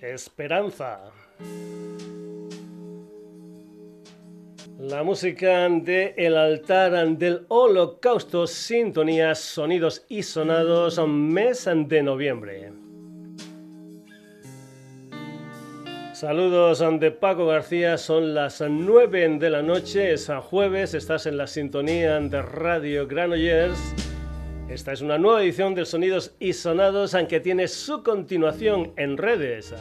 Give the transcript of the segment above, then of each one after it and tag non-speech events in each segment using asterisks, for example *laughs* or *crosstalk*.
Esperanza. La música de El altar del holocausto, sintonías, sonidos y sonados, mes de noviembre. Saludos de Paco García, son las 9 de la noche, es jueves, estás en la sintonía de Radio Granollers. Esta es una nueva edición de Sonidos y Sonados, aunque tiene su continuación en redes.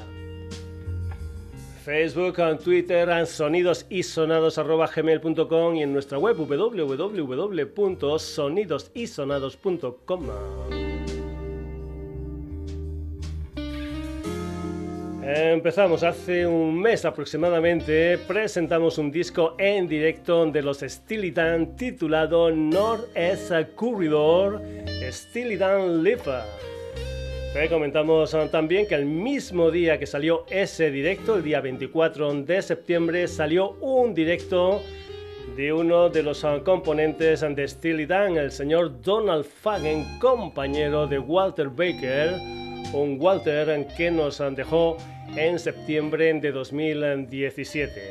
Facebook, Twitter, sonidosisonados.gmail.com y en nuestra web www.sonidosisonados.com. Empezamos hace un mes aproximadamente, presentamos un disco en directo de los Stilitan titulado North Corridor Stilitan Live. Te comentamos ah, también que el mismo día que salió ese directo, el día 24 de septiembre, salió un directo de uno de los ah, componentes de Steely Dan, el señor Donald Fagen, compañero de Walter Baker, un Walter que nos dejó en septiembre de 2017.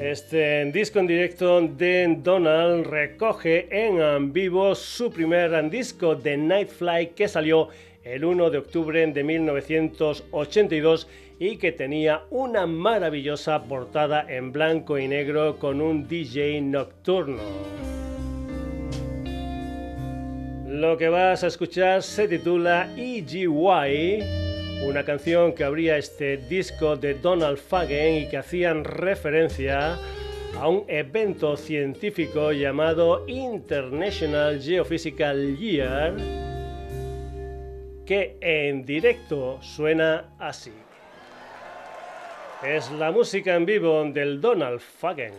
Este disco en directo de Donald recoge en vivo su primer disco de Nightfly que salió el 1 de octubre de 1982 y que tenía una maravillosa portada en blanco y negro con un DJ nocturno. Lo que vas a escuchar se titula EGY una canción que abría este disco de Donald Fagen y que hacían referencia a un evento científico llamado International Geophysical Year que en directo suena así. Es la música en vivo del Donald Fagen.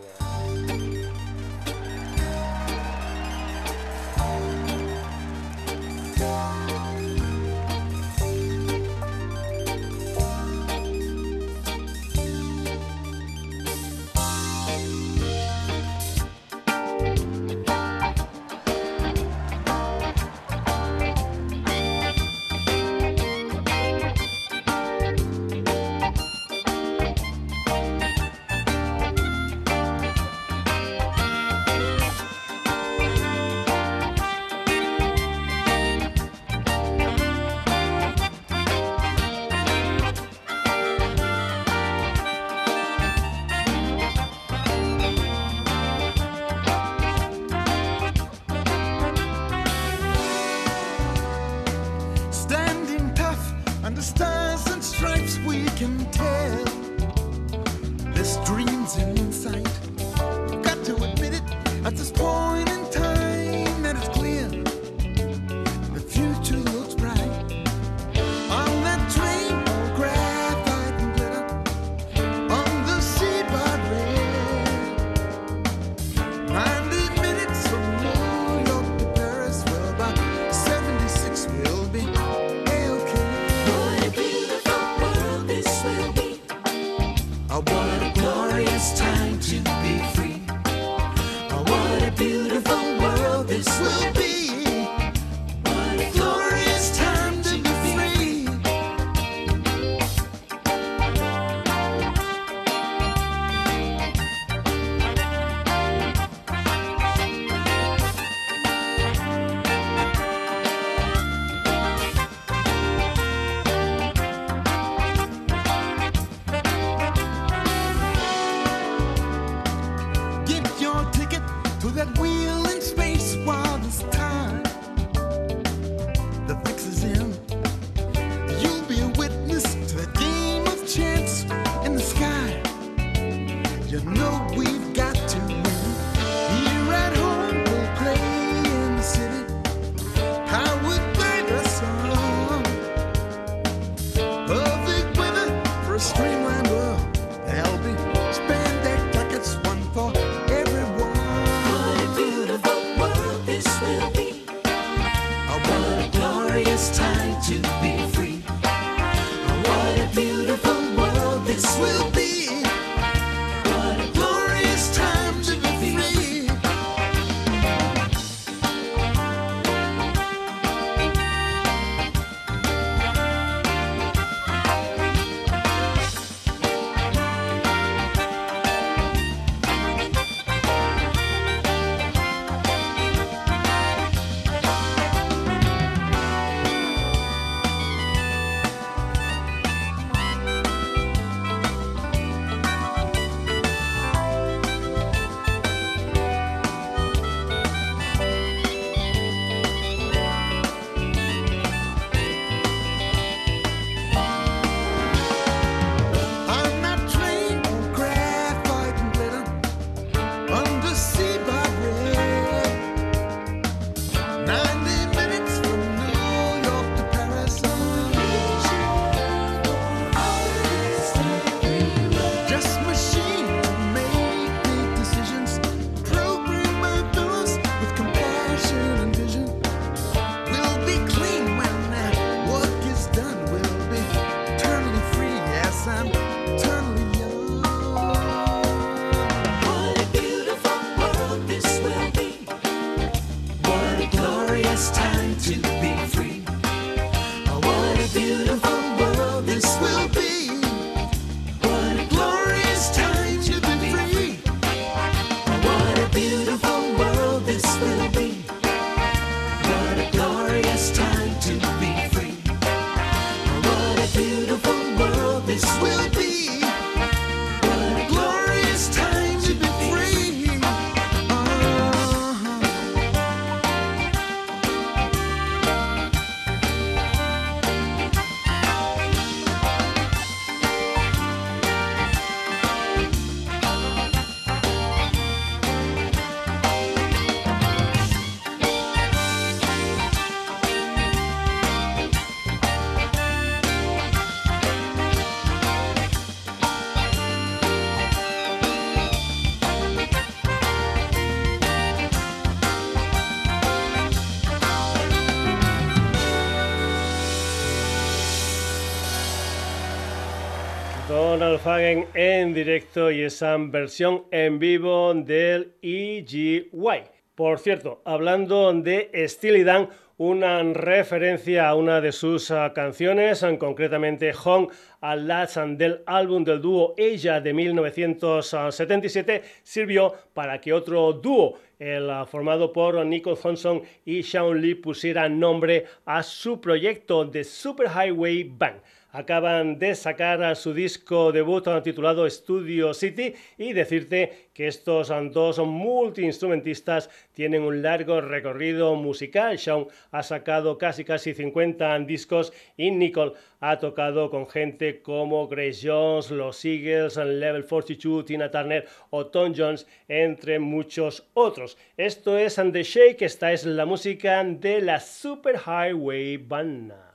Fagen en directo y esa versión en vivo del EGY. Por cierto, hablando de Steely Dan, una referencia a una de sus ah, canciones, concretamente Home al del álbum del dúo Ella de 1977, sirvió para que otro dúo, el ah, formado por Nicole Johnson y Sean Lee, pusiera nombre a su proyecto de Super Highway Band acaban de sacar su disco debut titulado Studio City y decirte que estos dos multiinstrumentistas tienen un largo recorrido musical. Sean ha sacado casi casi 50 discos y Nicole ha tocado con gente como Grace Jones, Los Eagles, Level 42, Tina Turner o Tom Jones, entre muchos otros. Esto es The Shake, esta es la música de la Super Highway Band.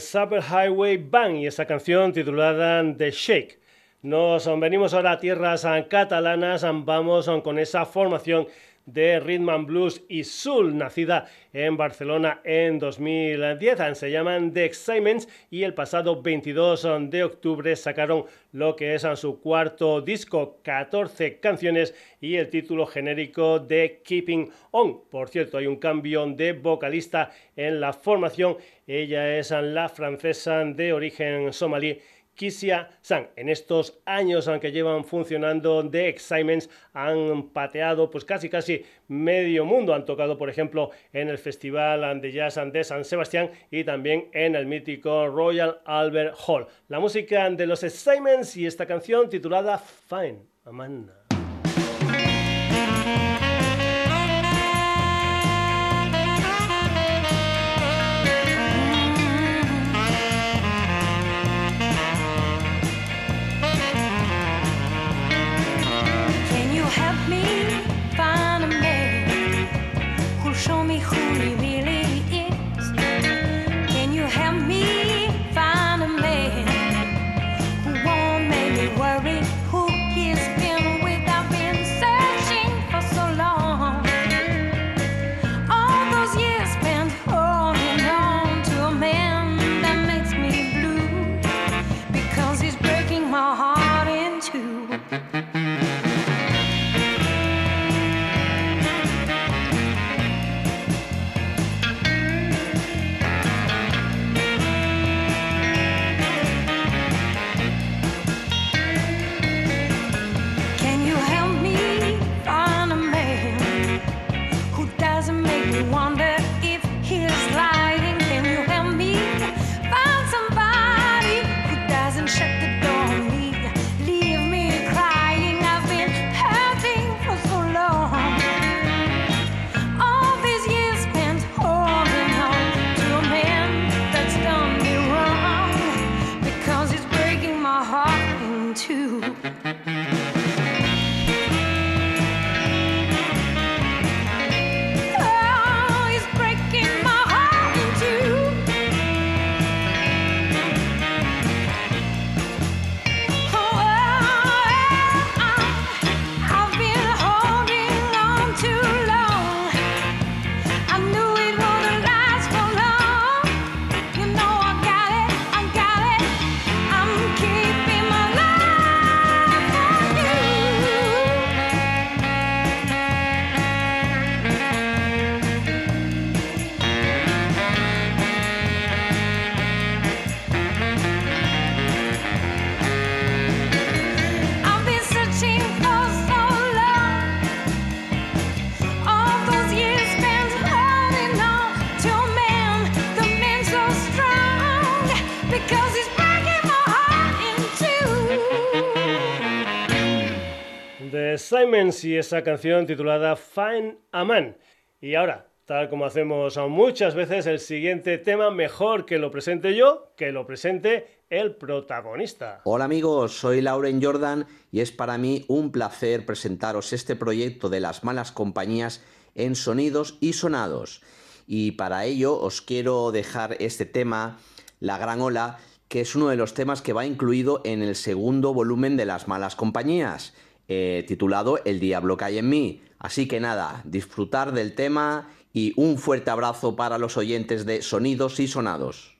Super Highway Band y esa canción titulada The Shake. Nos venimos ahora a tierras catalanas, vamos con esa formación de Rhythm and Blues y Soul, nacida en Barcelona en 2010. Se llaman The Excitements y el pasado 22 de octubre sacaron lo que es su cuarto disco, 14 canciones y el título genérico de Keeping On. Por cierto, hay un cambio de vocalista en la formación. Ella es la francesa de origen somalí Kisia San. En estos años aunque llevan funcionando The Excitements han pateado pues casi casi medio mundo. Han tocado por ejemplo en el Festival de Jazz de San Sebastián y también en el mítico Royal Albert Hall. La música de los Excitements y esta canción titulada Fine Amanda. Y esa canción titulada Find a Man. Y ahora, tal como hacemos muchas veces, el siguiente tema mejor que lo presente yo, que lo presente el protagonista. Hola amigos, soy Lauren Jordan y es para mí un placer presentaros este proyecto de las malas compañías en sonidos y sonados. Y para ello os quiero dejar este tema, La Gran Ola, que es uno de los temas que va incluido en el segundo volumen de las malas compañías. Eh, titulado El diablo cae en mí. Así que nada, disfrutar del tema y un fuerte abrazo para los oyentes de Sonidos y Sonados.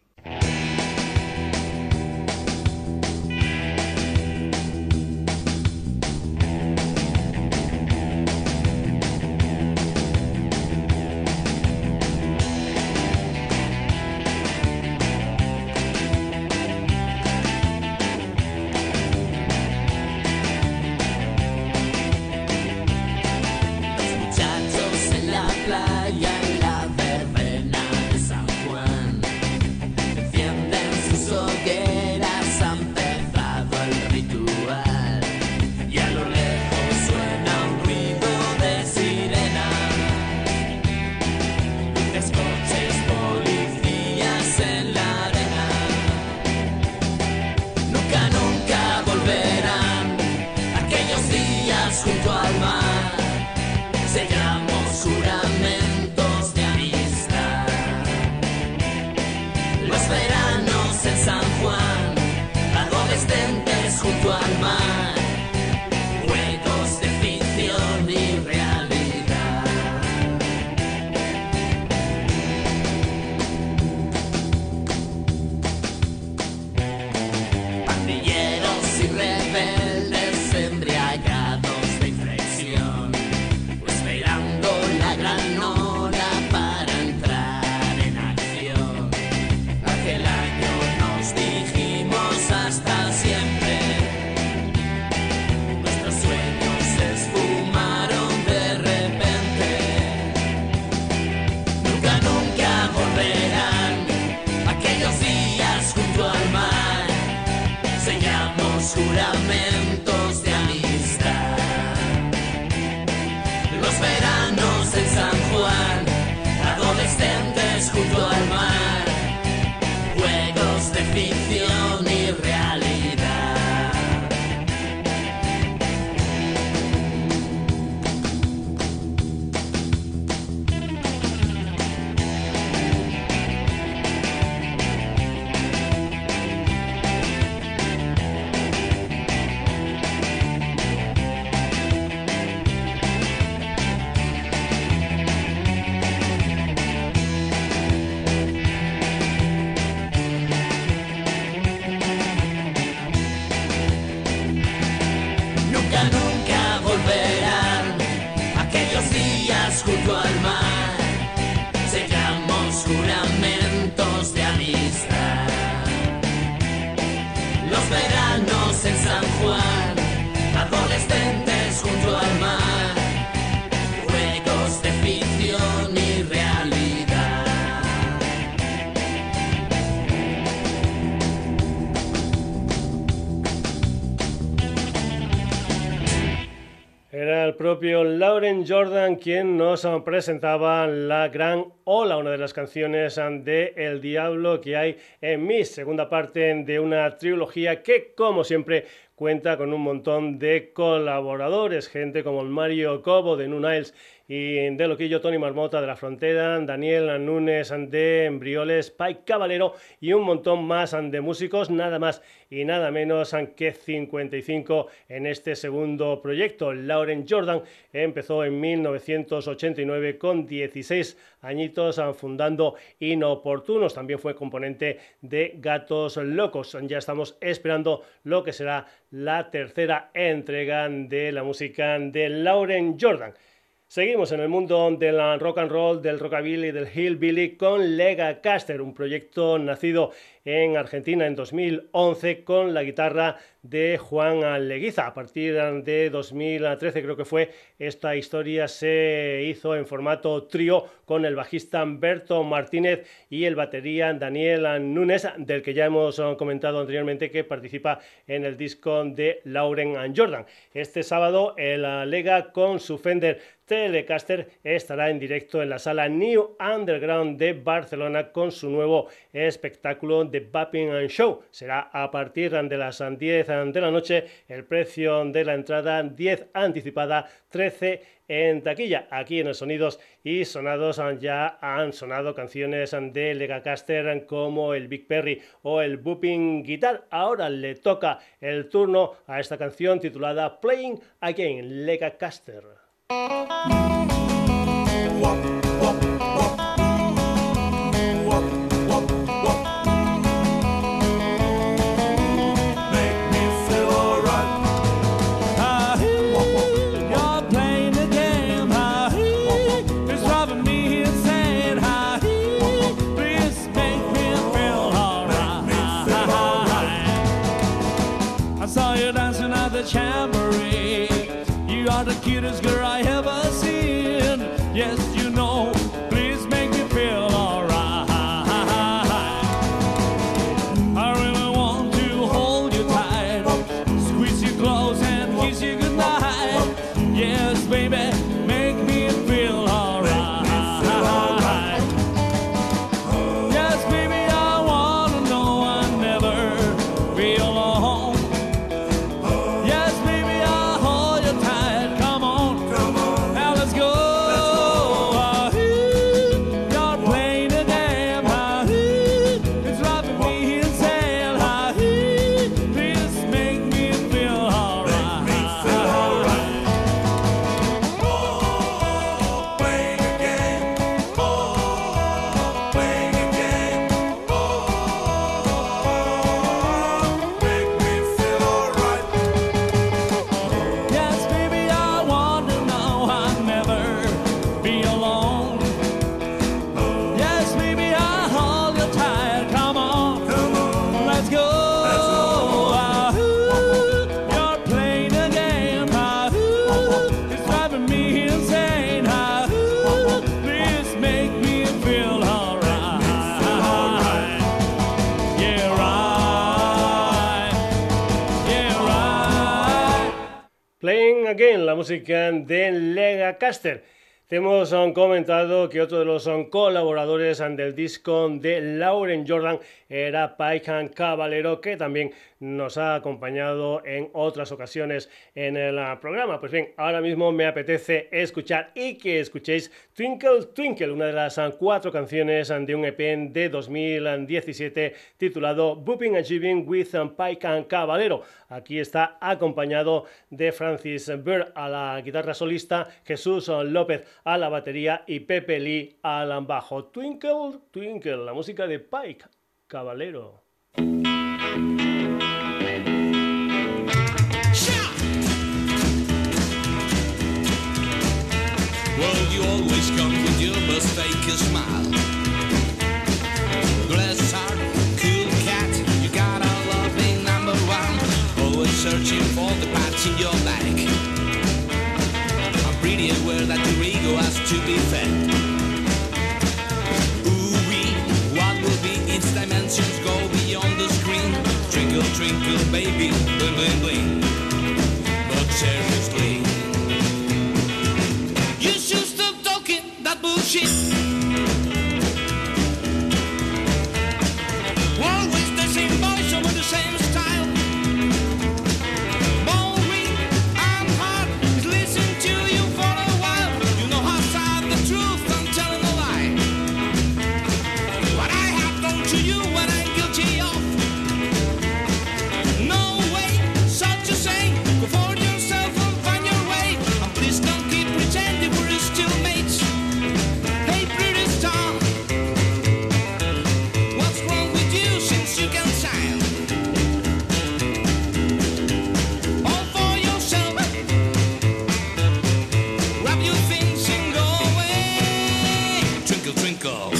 Lauren Jordan quien nos presentaba la gran Ola, una de las canciones de El Diablo que hay en mi segunda parte de una trilogía que, como siempre, cuenta con un montón de colaboradores, gente como Mario Cobo de Nunails y de Loquillo, Tony Marmota de la Frontera, Daniel Núñez de Embrioles, Pike Caballero y un montón más de músicos, nada más y nada menos que 55 en este segundo proyecto. Lauren Jordan empezó en 1989 con 16 añitos fundando Inoportunos. También fue componente de Gatos Locos. Ya estamos esperando lo que será la tercera entrega de la música de Lauren Jordan. Seguimos en el mundo del rock and roll, del rockabilly, del hillbilly con Lega Caster, un proyecto nacido en Argentina en 2011 con la guitarra de Juan Leguiza. A partir de 2013 creo que fue, esta historia se hizo en formato trío con el bajista Berto Martínez y el batería Daniel Núñez, del que ya hemos comentado anteriormente que participa en el disco de Lauren Jordan. Este sábado el Lega con su Fender Telecaster estará en directo en la sala New Underground de Barcelona con su nuevo espectáculo de and Show. Será a partir de las 10 de la noche. El precio de la entrada 10 anticipada, 13 en taquilla. Aquí en los Sonidos y Sonados ya han sonado canciones de Legacaster como el Big Perry o el Booping Guitar. Ahora le toca el turno a esta canción titulada Playing Again, Legacaster. Música de Lega Caster. Te hemos comentado que otro de los colaboradores del disco de Lauren Jordan era Paikan Caballero, que también nos ha acompañado en otras ocasiones en el uh, programa. Pues bien, ahora mismo me apetece escuchar y que escuchéis Twinkle Twinkle, una de las cuatro canciones de un EP de 2017 titulado Booping Achieving with Paikan Caballero. Aquí está acompañado de Francis Bird a la guitarra solista, Jesús López a la batería y Pepe Lee al bajo. Twinkle, Twinkle, la música de Pike Caballero. Searching for the watching your. To be fed. Ooh, what will be its dimensions go beyond the screen? Twinkle, twinkle, baby, bling, bling, bling. But seriously, you should stop talking that bullshit. Twinkle,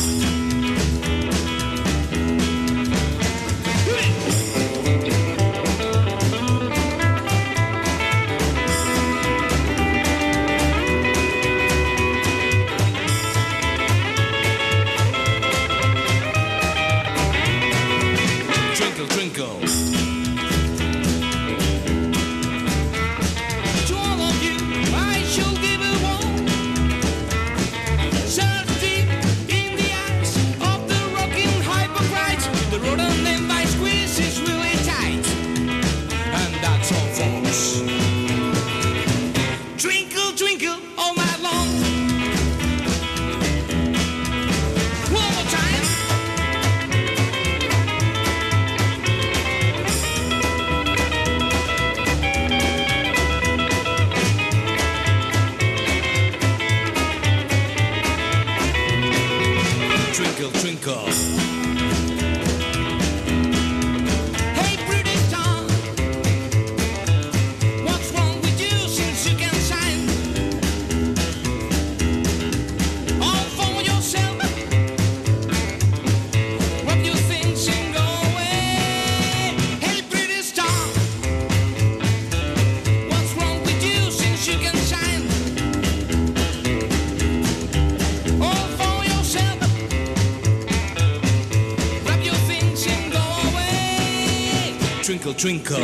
Twinkle.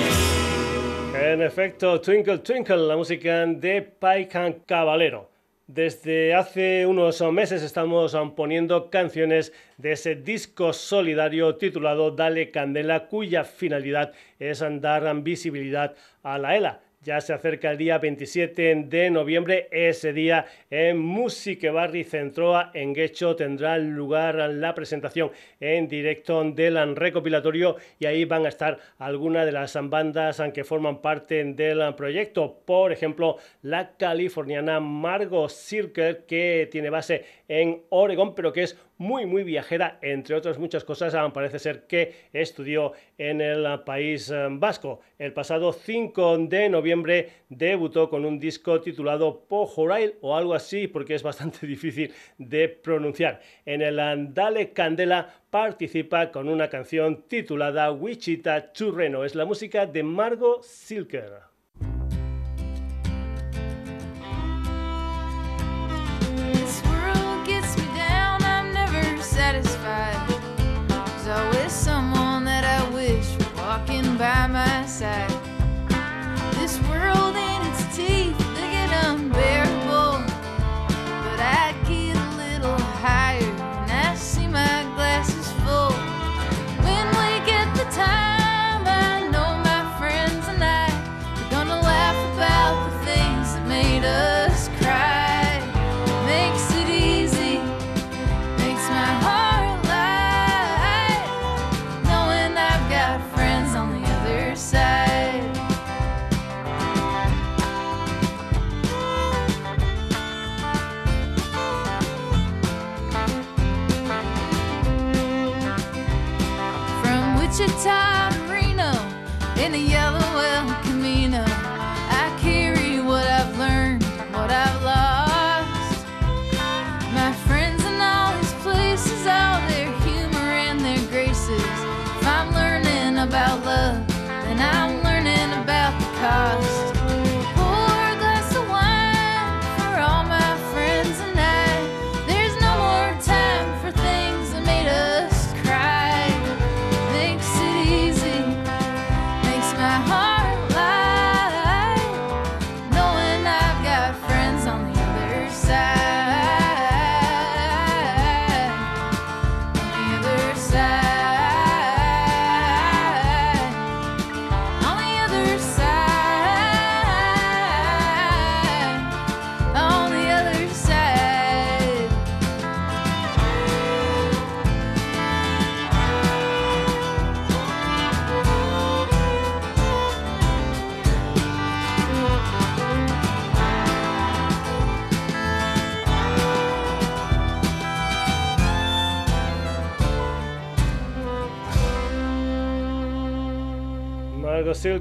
En efecto, Twinkle Twinkle, la música de Paikan Caballero. Desde hace unos meses estamos poniendo canciones de ese disco solidario titulado Dale Candela, cuya finalidad es dar visibilidad a la ELA. Ya se acerca el día 27 de noviembre. Ese día en Musique Barri Centroa, en Guecho, tendrá lugar la presentación en directo del recopilatorio y ahí van a estar algunas de las bandas que forman parte del proyecto. Por ejemplo, la californiana Margot Circle, que tiene base en Oregón, pero que es muy, muy viajera, entre otras muchas cosas. ah, Parece ser que estudió en el País ah, Vasco. El pasado 5 de noviembre debutó con un disco titulado Pojorail o algo así, porque es bastante *laughs* difícil de pronunciar. En el Andale Candela participa con una canción titulada Wichita Churreno. Es la música de Margot Silker. By my side. In the yellow El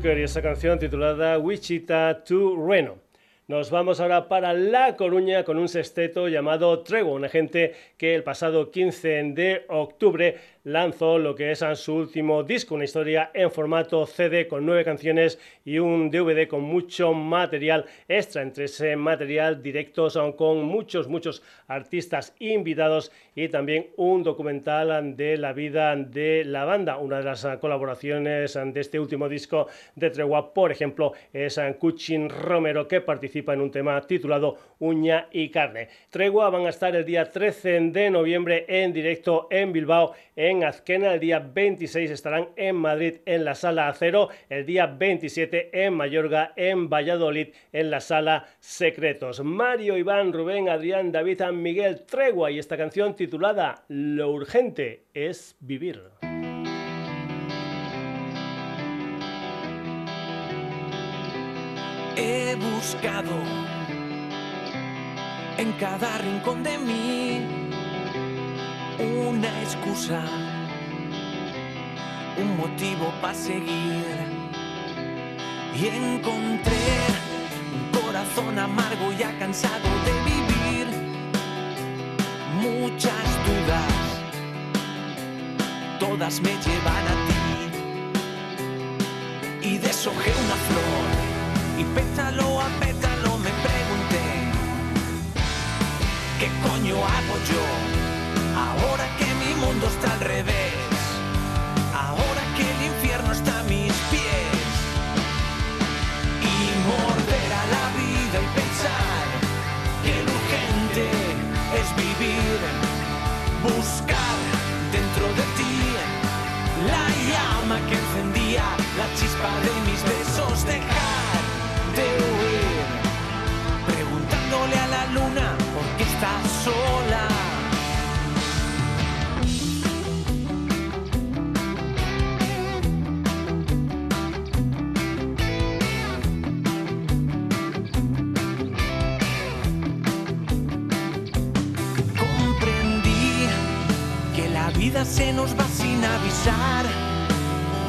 Y esa canción titulada Wichita to Reno. Nos vamos ahora para La Coruña con un sexteto llamado Tregua, una gente que el pasado 15 de octubre lanzó lo que es su último disco, una historia en formato CD con nueve canciones y un DVD con mucho material extra. Entre ese material directos con muchos, muchos artistas invitados y también un documental de la vida de la banda. Una de las colaboraciones de este último disco de Tregua, por ejemplo, es Cuchin Romero que participa en un tema titulado Uña y Carne. Tregua van a estar el día 13 de noviembre en directo en Bilbao, Azquena. El día 26 estarán en Madrid en la Sala Acero. El día 27 en Mayorga, en Valladolid, en la Sala Secretos. Mario, Iván, Rubén, Adrián, David, Miguel, Tregua y esta canción titulada Lo urgente es vivir. He buscado en cada rincón de mí una excusa, un motivo para seguir. Y encontré un corazón amargo ya cansado de vivir. Muchas dudas, todas me llevan a ti. Y deshojé una flor y pétalo a pétalo me pregunté ¿Qué coño hago yo? Ahora que mi mundo está al revés. Ahora que el infierno está a mis pies. Y morder a la vida y pensar Que lo urgente es vivir. Buscar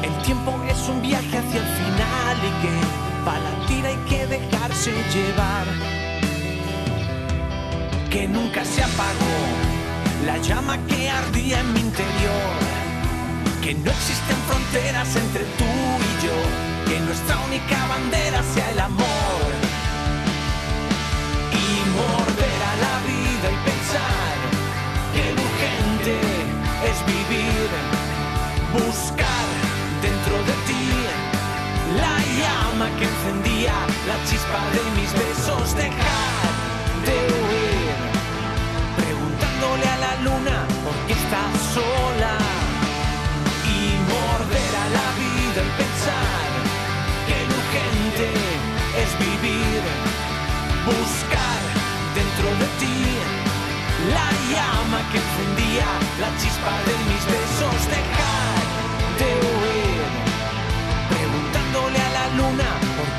el tiempo es un viaje hacia el final y que para la tira hay que dejarse llevar. Que nunca se apagó la llama que ardía en mi interior. Que no existen fronteras entre tú y yo. Que nuestra única bandera sea el amor. Y morder a la vida y pensar que urgente es vivir buscar dentro de ti la llama que encendía la chispa de mis besos, dejar de huir, preguntándole a la luna por qué está sola y morder a la vida y pensar que lo urgente es vivir, buscar dentro de ti la llama que encendía la chispa de mis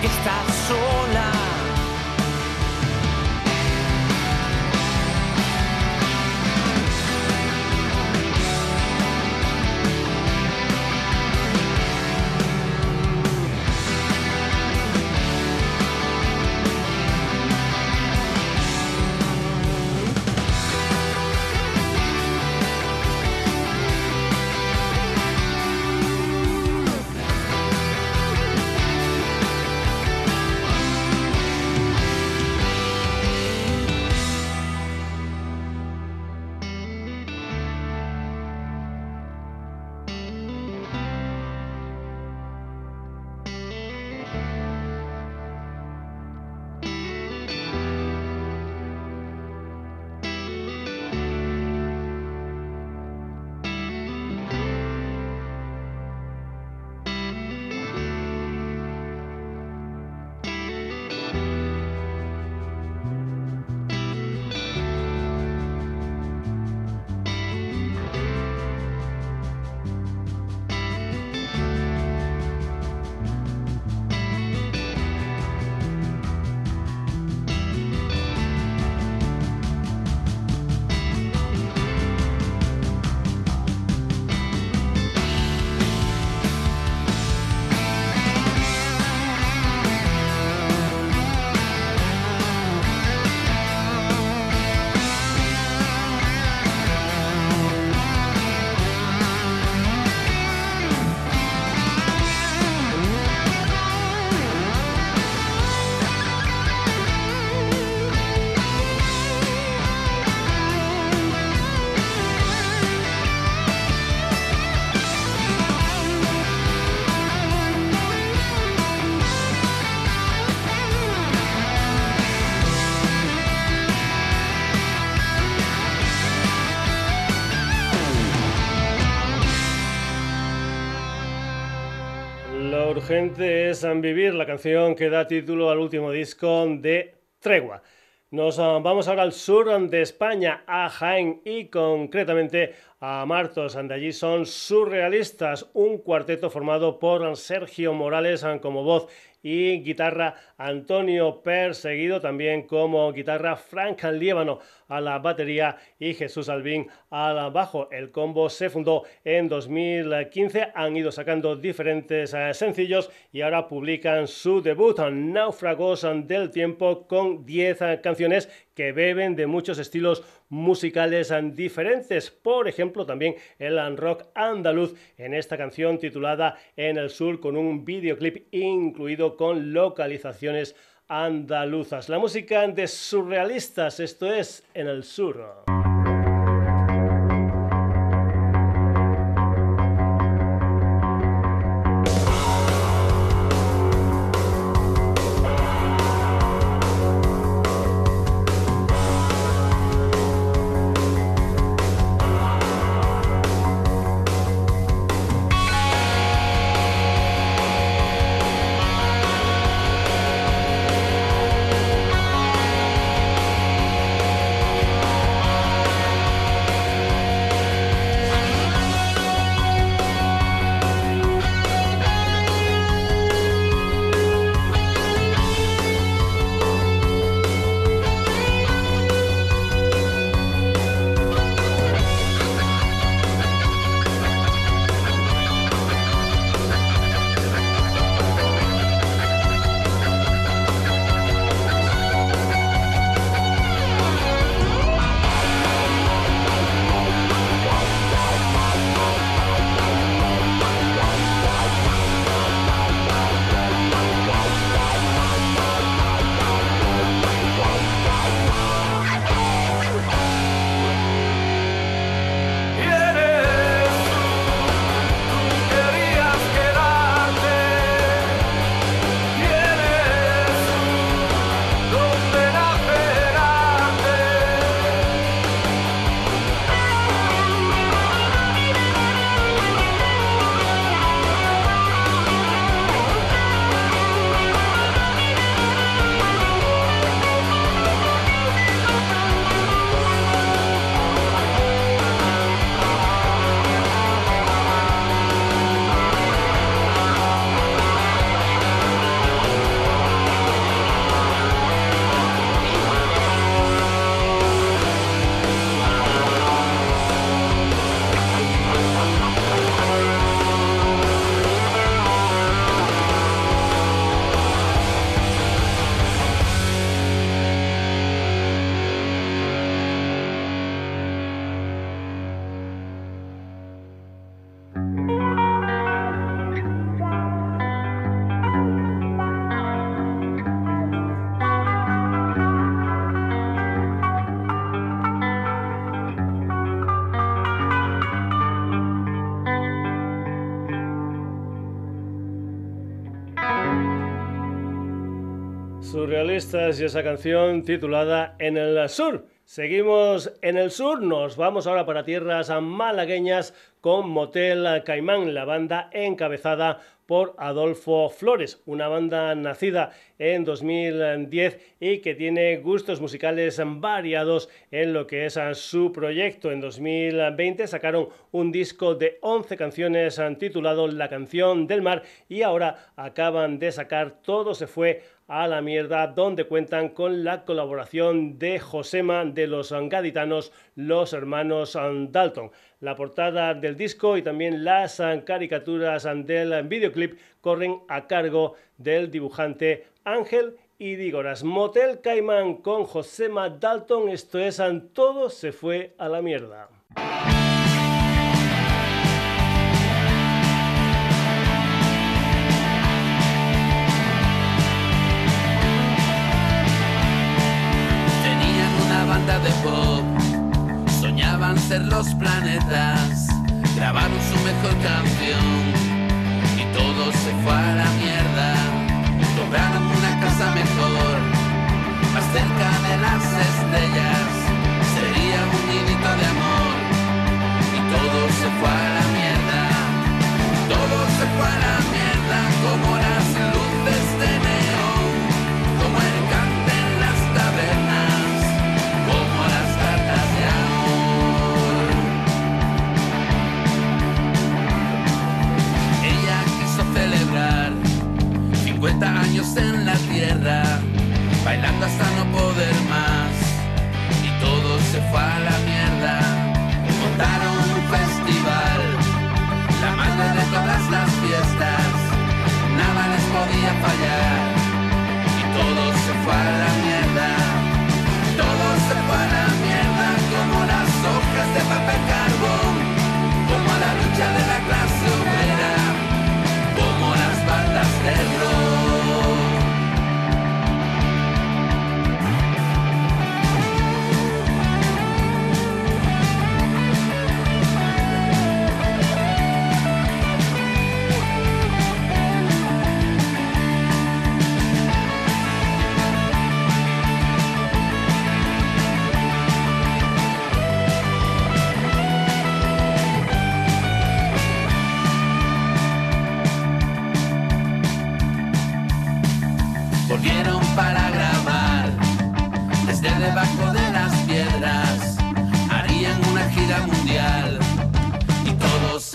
por qué está sola. Gente es Vivir, la canción que da título al último disco de Tregua. Nos ah, vamos ahora al sur de España, a Jaén y concretamente a Martos. De allí son surrealistas, un cuarteto formado por Sergio Morales ah, como voz y guitarra Antonio Perseguido, también como guitarra Frank Líbano a la batería y Jesús Albín al bajo. El combo se fundó en 2015, han ido sacando diferentes eh, sencillos y ahora publican su debut, Náufragos del Tiempo, con 10 eh, canciones que beben de muchos estilos musicales diferentes. Por ejemplo, también el rock andaluz en esta canción titulada En el Sur, con un videoclip incluido con localizaciones andaluzas. La música de surrealistas, esto es En el Sur. Y esa canción titulada En el Sur. Seguimos en el sur, nos vamos ahora para tierras malagueñas con Motel Caimán, la banda encabezada por Adolfo Flores, una banda nacida en 2010 y que tiene gustos musicales variados en lo que es su proyecto. En 2020 sacaron un disco de 11 canciones titulado La canción del mar y ahora acaban de sacar Todo se fue a la mierda, donde cuentan con la colaboración de Josema de los gaditanos, los hermanos Dalton. La portada del disco y también las caricaturas del videoclip corren a cargo del dibujante Ángel y Dígoras. Motel Caimán con Josema Dalton, esto es Todo se fue a la mierda. De pop. Soñaban ser los planetas, grabaron su mejor canción y todo se fue a la mierda. Compraron una casa mejor, más cerca de las estrellas. Bailando hasta no poder más. Y todo se fue a la mierda. Montaron un festival, la madre de todas las fiestas. Nada les podía fallar. Y todo se fue a la mierda. Todo se fue a la mierda como las hojas de papel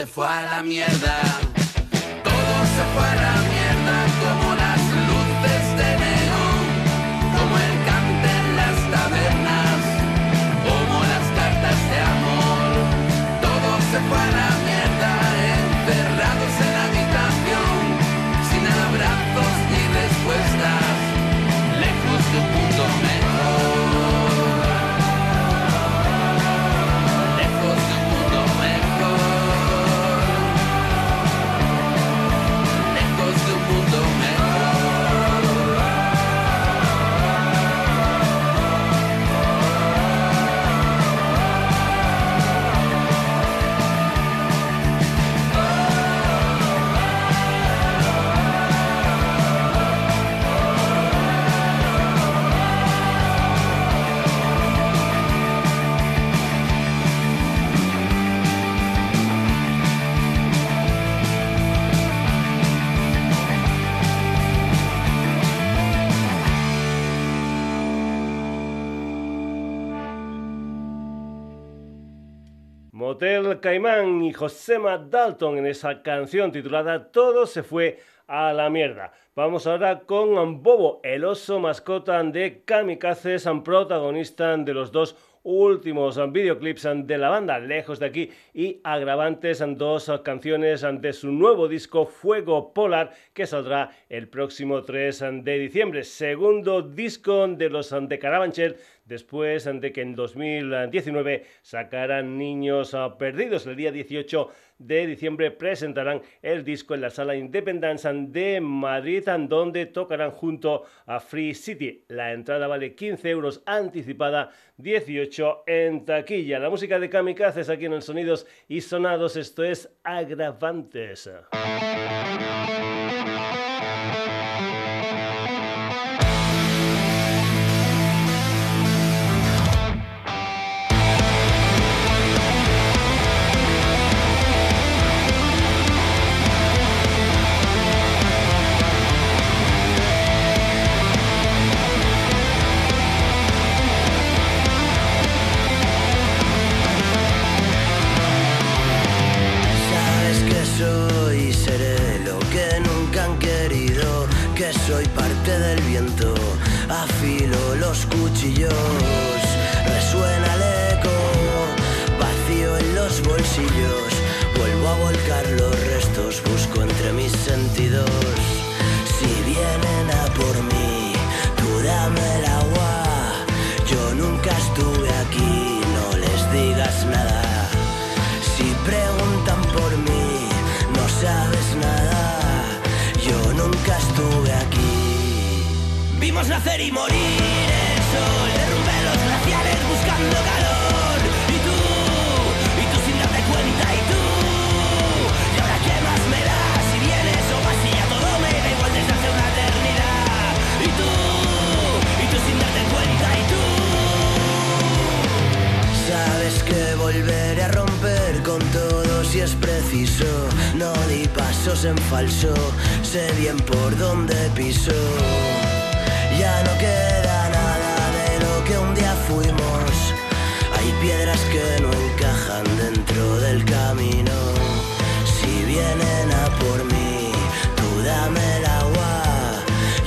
fue a la mierda Caimán y Josema Dalton en esa canción titulada Todo se fue a la mierda. Vamos ahora con Bobo, el oso mascota de Kamikazes, protagonista de los dos últimos videoclips de la banda, Lejos de aquí y Agravantes, dos canciones de su nuevo disco Fuego Polar que saldrá el próximo 3 de diciembre. Segundo disco de los de Carabanchel después de que en 2019 sacaran Niños Perdidos. El día 18 de diciembre presentarán el disco en la sala Independence de Madrid, donde tocarán junto a Free City. La entrada vale 15 euros anticipada, 18 en taquilla. La música de Kamikazes aquí en Sonidos y Sonados, esto es Agravantes. Nacer y morir el sol, derrumbé los glaciares buscando calor. Y tú, y tú sin darte cuenta, y tú. Y ahora qué más me da si vienes o vas y ya todo me da igual desde hace una eternidad. Y tú, y tú sin darte cuenta, y tú. Sabes que volveré a romper con todo si es preciso. No di pasos en falso, sé bien por dónde piso. Ya no queda nada de lo que un día fuimos. Hay piedras que no encajan dentro del camino. Si vienen a por mí, tú dame el agua.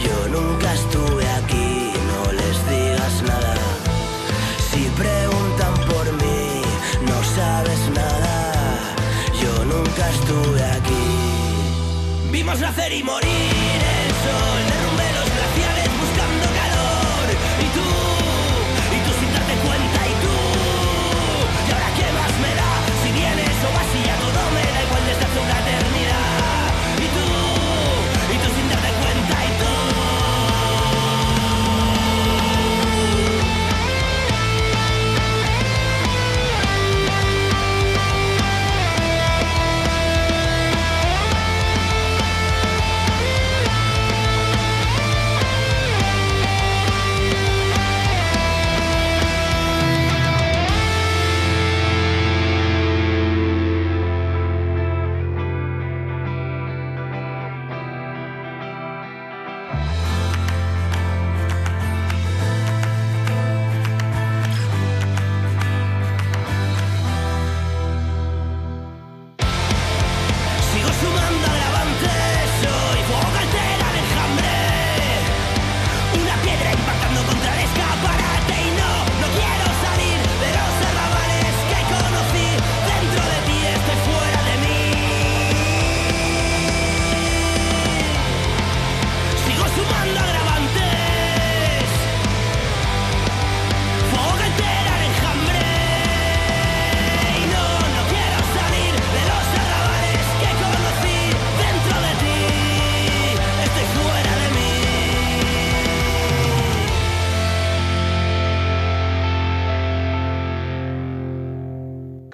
Yo nunca estuve aquí, no les digas nada. Si preguntan por mí, no sabes nada. Yo nunca estuve aquí. Vimos nacer y morir.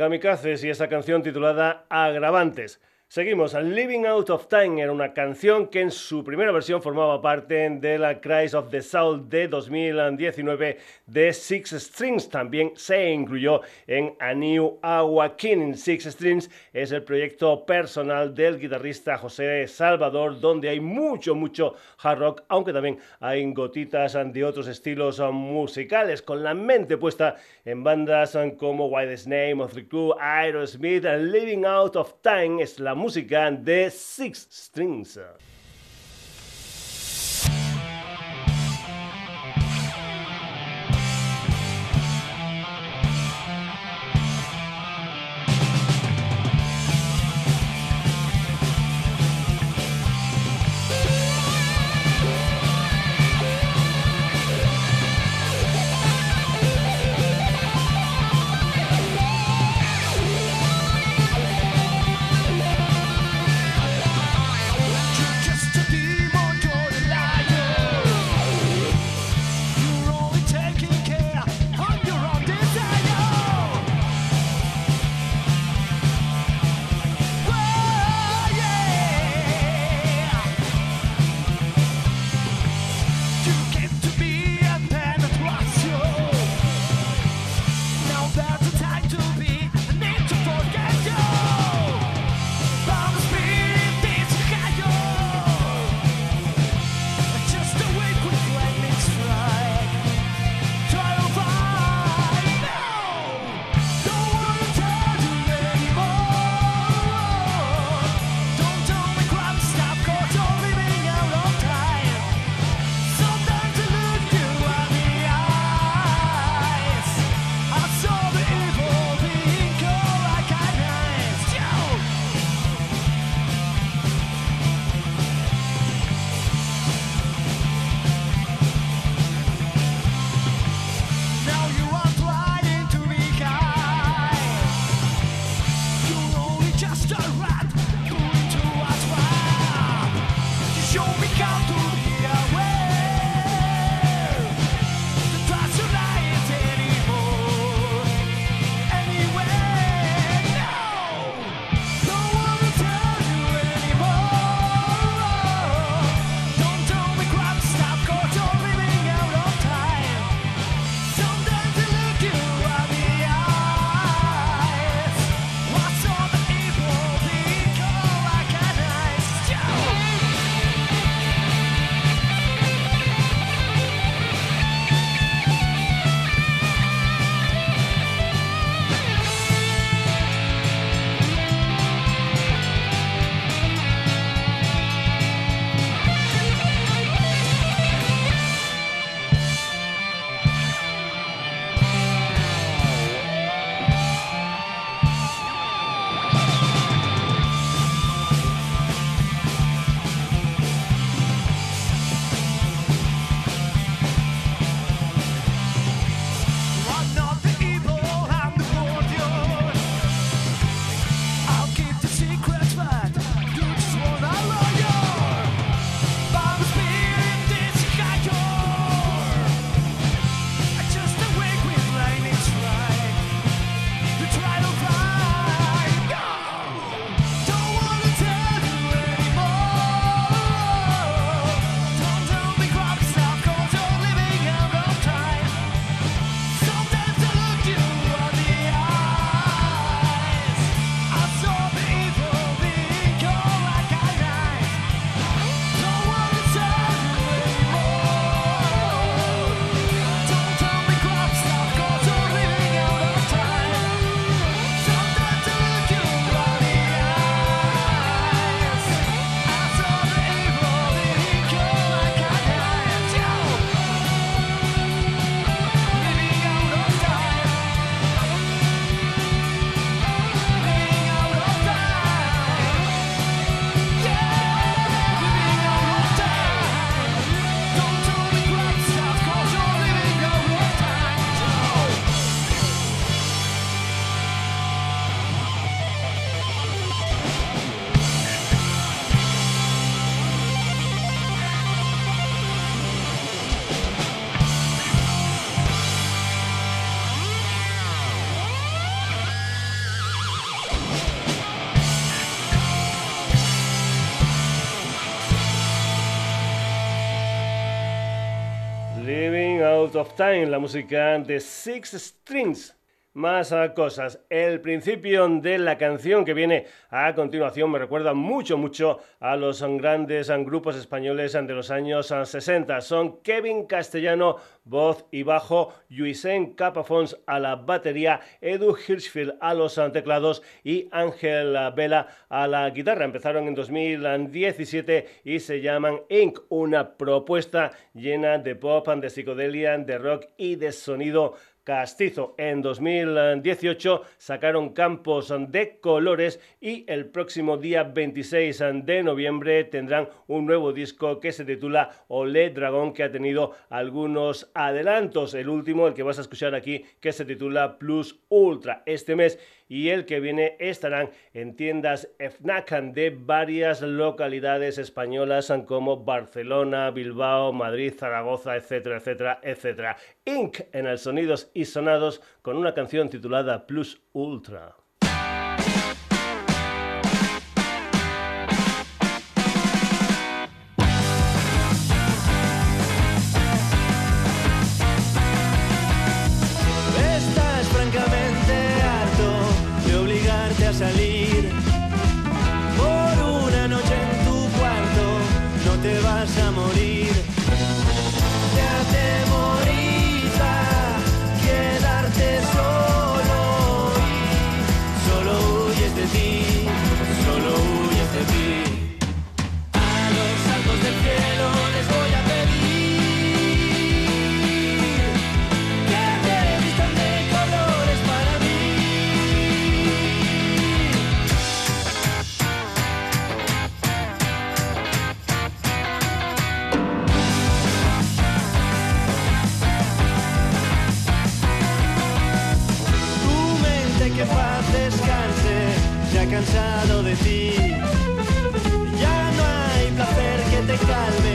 Kamikazes y esa canción titulada Agravantes. Seguimos, Living Out of Time era una canción que en su primera versión formaba parte de la Cries of the Soul de 2019 de Six Strings. También se incluyó en A New Awakening. Six Strings es el proyecto personal del guitarrista José Salvador, donde hay mucho, mucho hard rock, aunque también hay gotitas de otros estilos musicales, con la mente puesta en bandas como White Snake, Motley Crue, Aerosmith, Living Out of Time es la música de Six Strings. Of Time, la música de Six Strings. Más cosas. El principio de la canción que viene a continuación me recuerda mucho, mucho a los grandes grupos españoles de los años 60. Ah, Son Kevin Castellano, voz y bajo, Yuisen Capafons a la batería, Edu Hirschfield a los teclados y Ángel Vela a la guitarra. Empezaron en 2017 y se llaman Inc., una propuesta llena de pop, de psicodelia, de rock y de sonido castizo. En 2018 sacaron Campos de Colores y el próximo día 26 de noviembre tendrán un nuevo disco que se titula Olé Dragón que ha tenido algunos adelantos. El último, el que vas a escuchar aquí, que se titula Plus Ultra. Este mes y el que viene estarán en tiendas FNAC de varias localidades españolas como Barcelona, Bilbao, Madrid, Zaragoza, etcétera, etcétera, etcétera. Inc. en el Sonidos y Sonados con una canción titulada Plus Ultra. Ti. Ya no hay placer que te calme,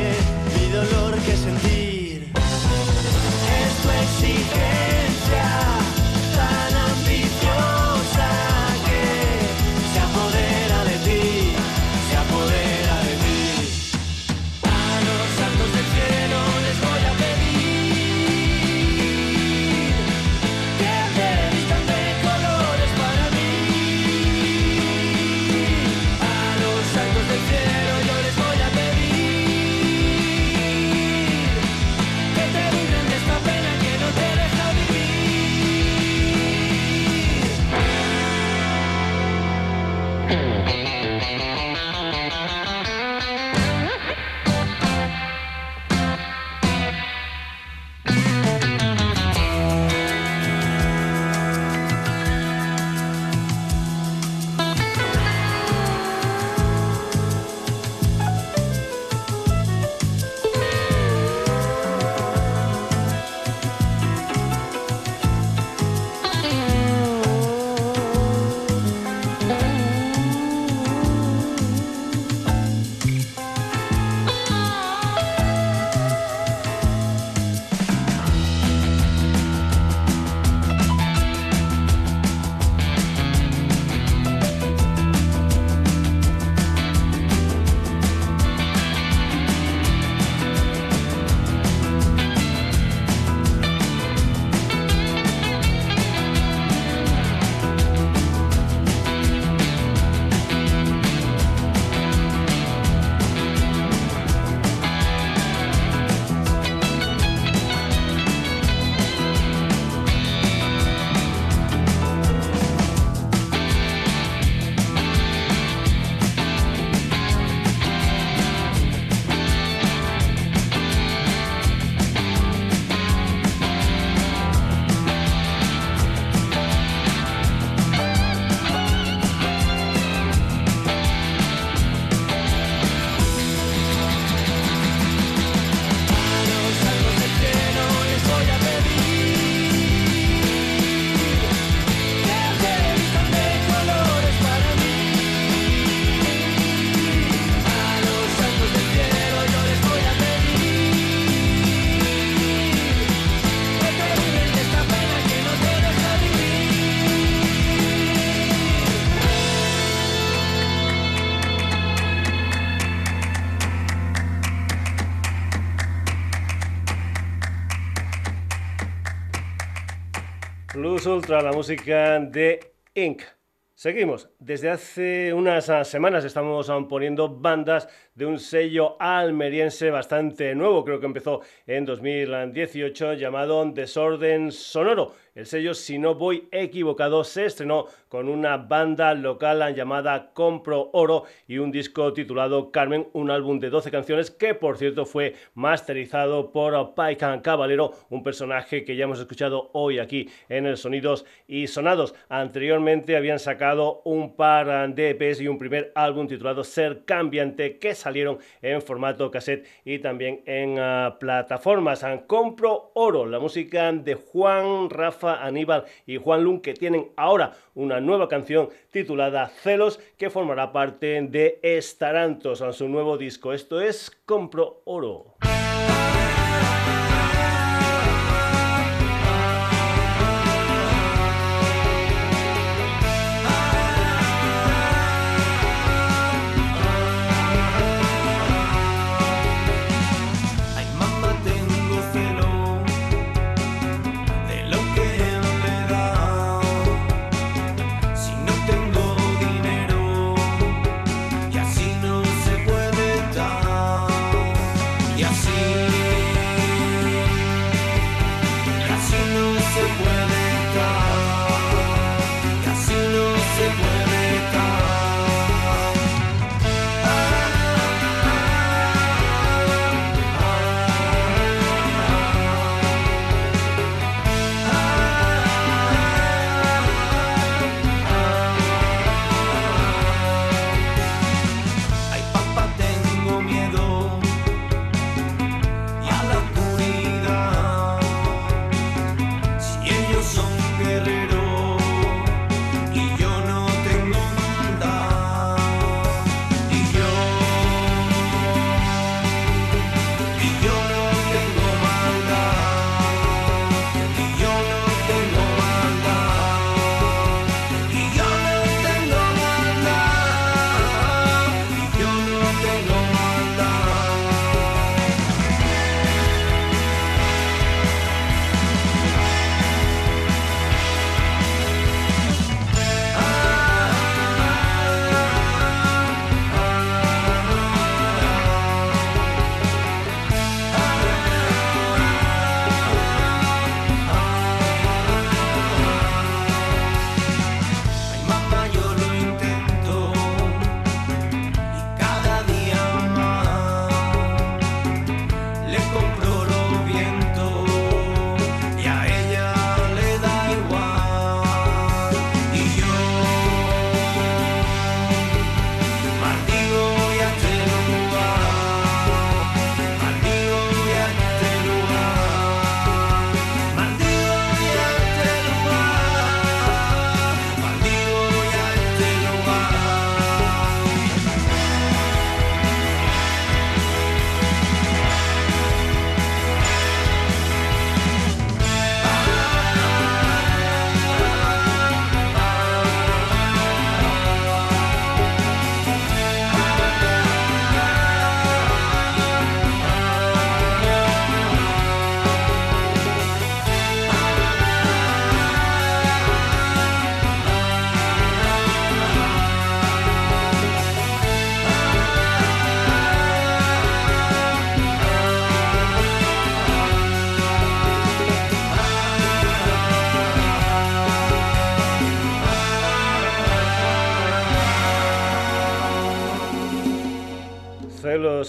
Ultra, la música de Inc. Seguimos. Desde hace unas ah, semanas estamos poniendo bandas de un sello almeriense bastante nuevo, creo que empezó en 2018, llamado Desorden Sonoro. El sello, si no voy equivocado, se estrenó con una banda local llamada Compro Oro y un disco titulado Carmen, un álbum de 12 canciones que por cierto fue masterizado por Paikan Caballero, un personaje que ya hemos escuchado hoy aquí en el Sonidos y Sonados. Anteriormente habían sacado un par de EPs y un primer álbum titulado Ser Cambiante que salieron en formato cassette y también en uh, plataformas. Compro Oro, la música de Juan Aníbal y Juan Lun, que tienen ahora una nueva canción titulada Celos, que formará parte de Estarantos en su nuevo disco. Esto es Compro Oro.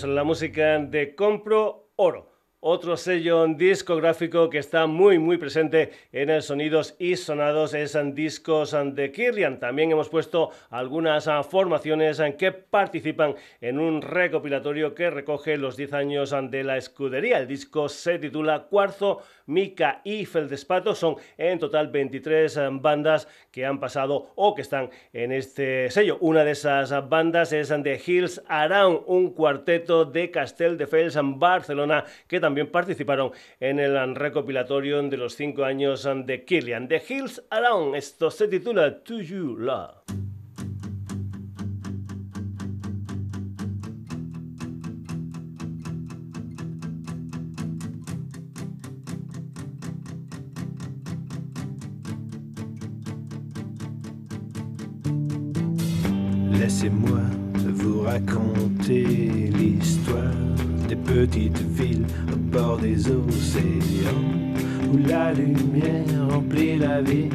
La música de Compro Oro otro sello discográfico que está muy muy presente en el Sonidos y Sonados es en Discos de Kirlian. También hemos puesto algunas ah, formaciones en que participan en un recopilatorio que recoge los 10 años de la escudería. El disco se titula Cuarzo, Mica y Feldespato. Son en total 23 ah, bandas que han pasado o que están en este sello. Una de esas bandas es The Hills Around, un cuarteto de Castel de Fels en Barcelona que también participaron en el recopilatorio de los cinco años de Killian. The Hills Around, esto se titula To You Love. Laissez-moi vous raconter l'histoire des petites villes au bord des océans où la lumière remplit la vie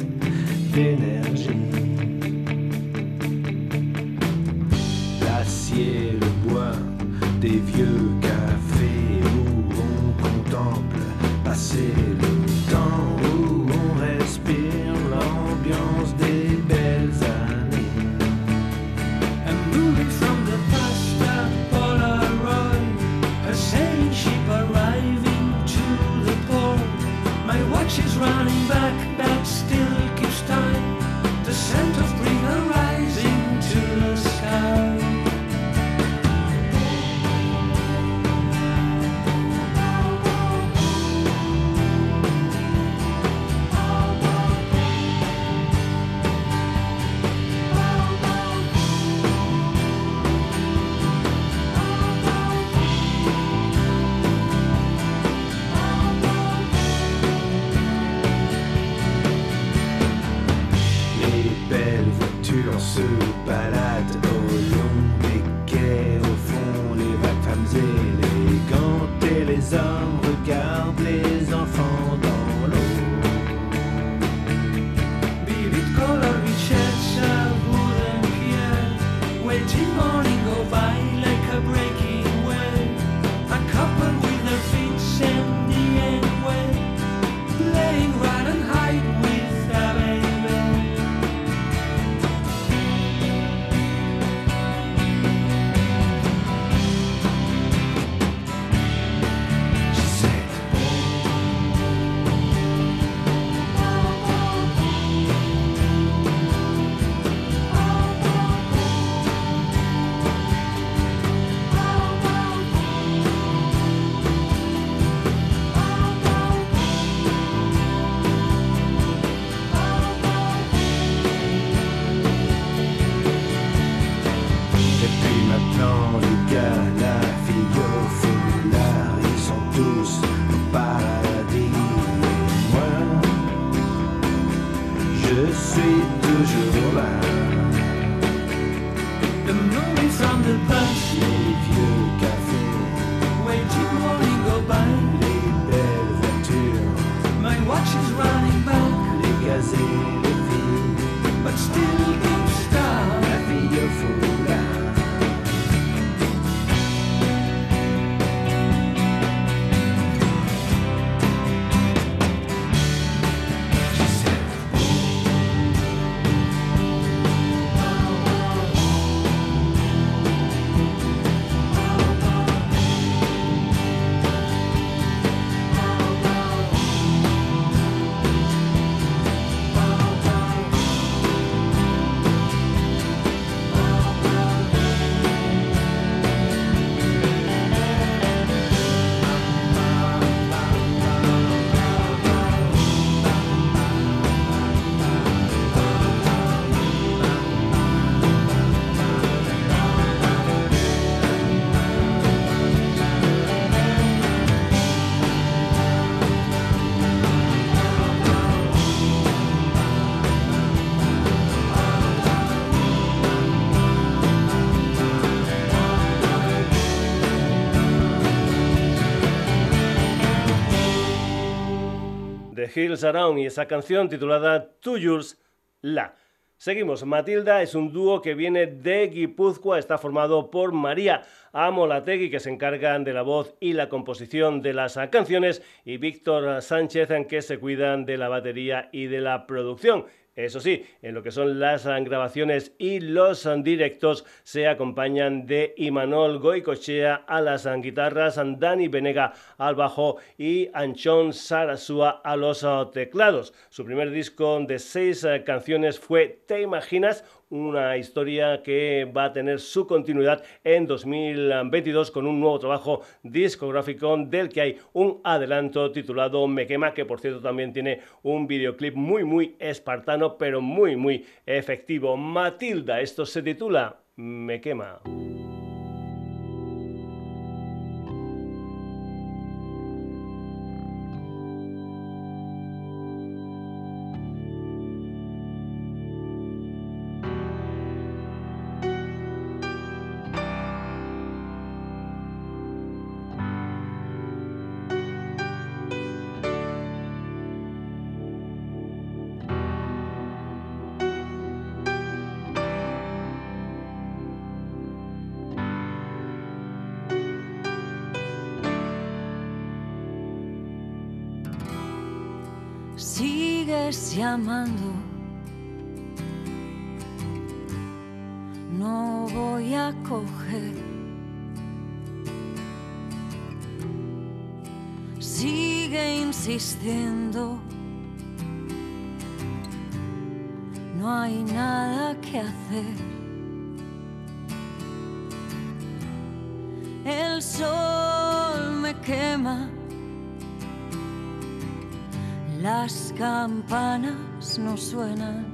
d'énergie. L'acier, le bois, des vieux cafés où on contemple passer Hills Around y esa canción titulada To Yours La. Seguimos, Matilda es un dúo que viene de Guipúzcoa, está formado por María Amolategui, que se encargan de la voz y la composición de las canciones, y Víctor Sánchez, que se cuidan de la batería y de la producción. Eso sí, en lo que son las grabaciones y los directos se acompañan de Imanol Goicochea a las guitarras, Dani Venega al bajo y Anchón Sarasúa a los teclados. Su primer disco de seis canciones fue Te Imaginas, una historia que va a tener su continuidad en 2022 con un nuevo trabajo discográfico del que hay un adelanto titulado Me quema, que por cierto también tiene un videoclip muy muy espartano pero muy muy efectivo. Matilda, esto se titula Me quema. No suenan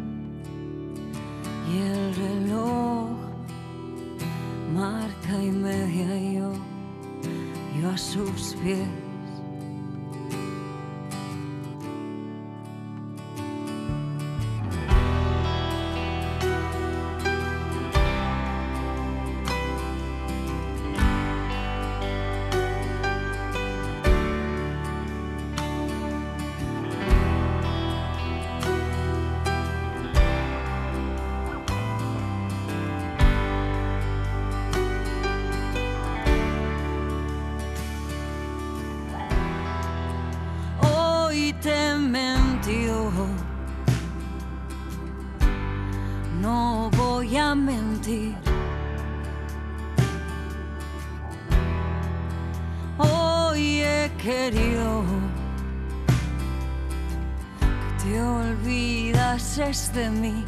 olvidases de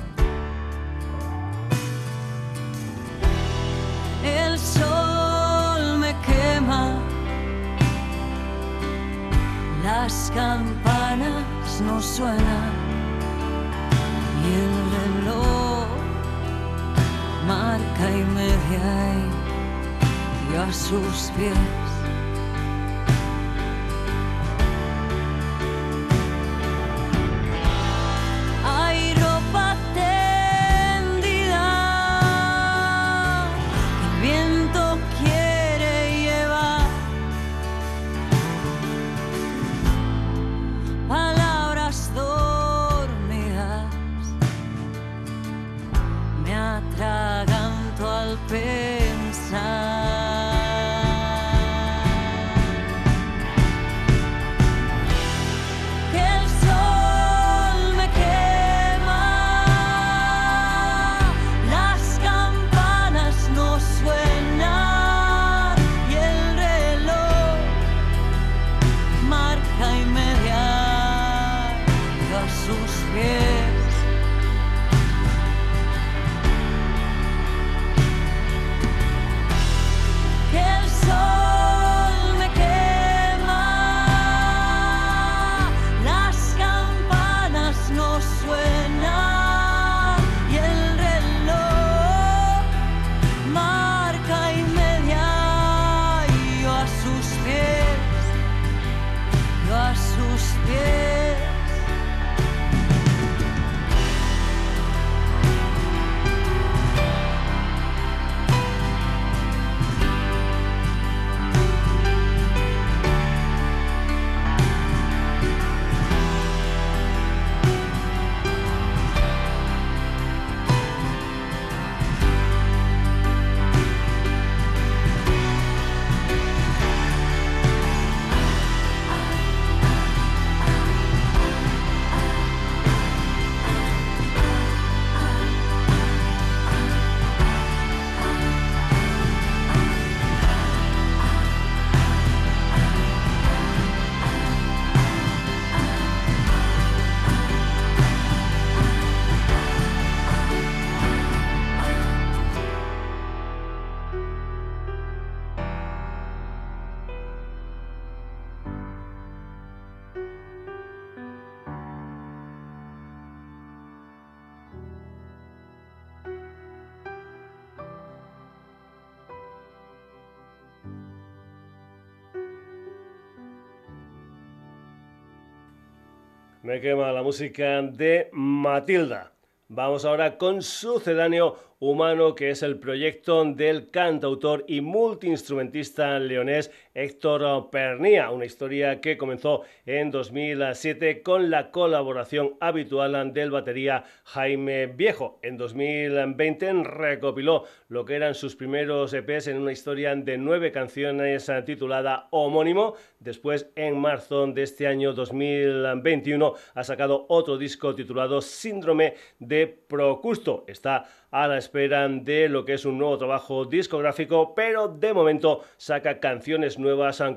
Me quema la música de Matilda. Vamos ahora con sucedáneo, Humano, que es el proyecto del cantautor y multiinstrumentista leonés Héctor Pernía, una historia que comenzó en 2007 con la colaboración habitual del batería Jaime Viejo. En 2020 recopiló lo que eran sus primeros EPs en una historia de nueve canciones titulada Homónimo. Después, en marzo de este año 2021, ha sacado otro disco titulado Síndrome de Procusto. Está a la espera de lo que es un nuevo trabajo discográfico, pero de momento saca canciones nuevas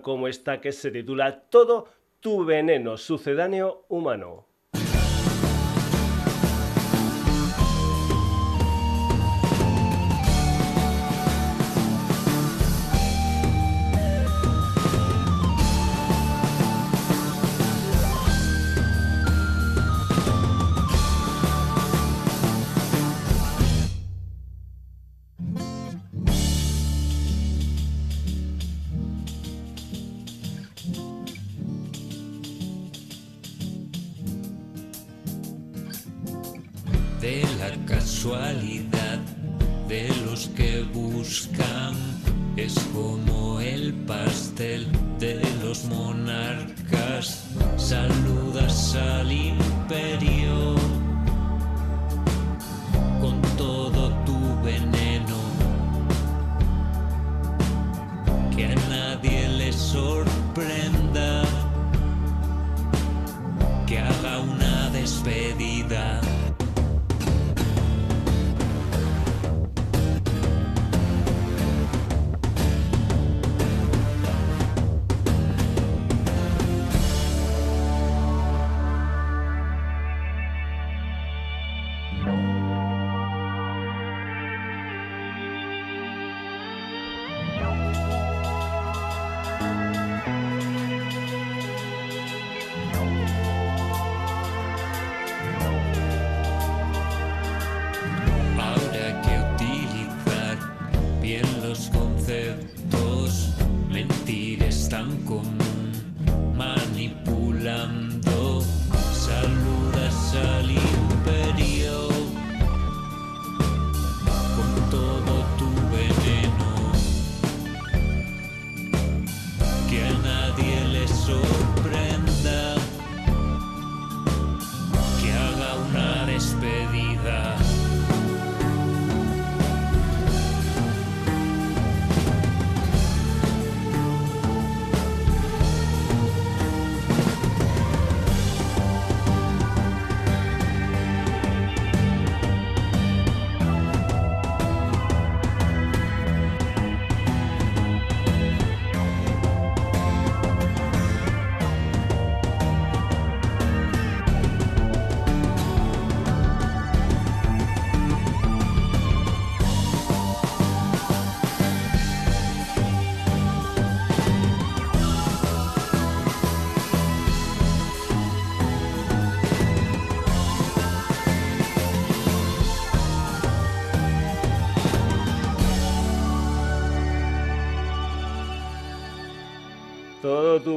como esta que se titula Todo tu veneno sucedáneo humano.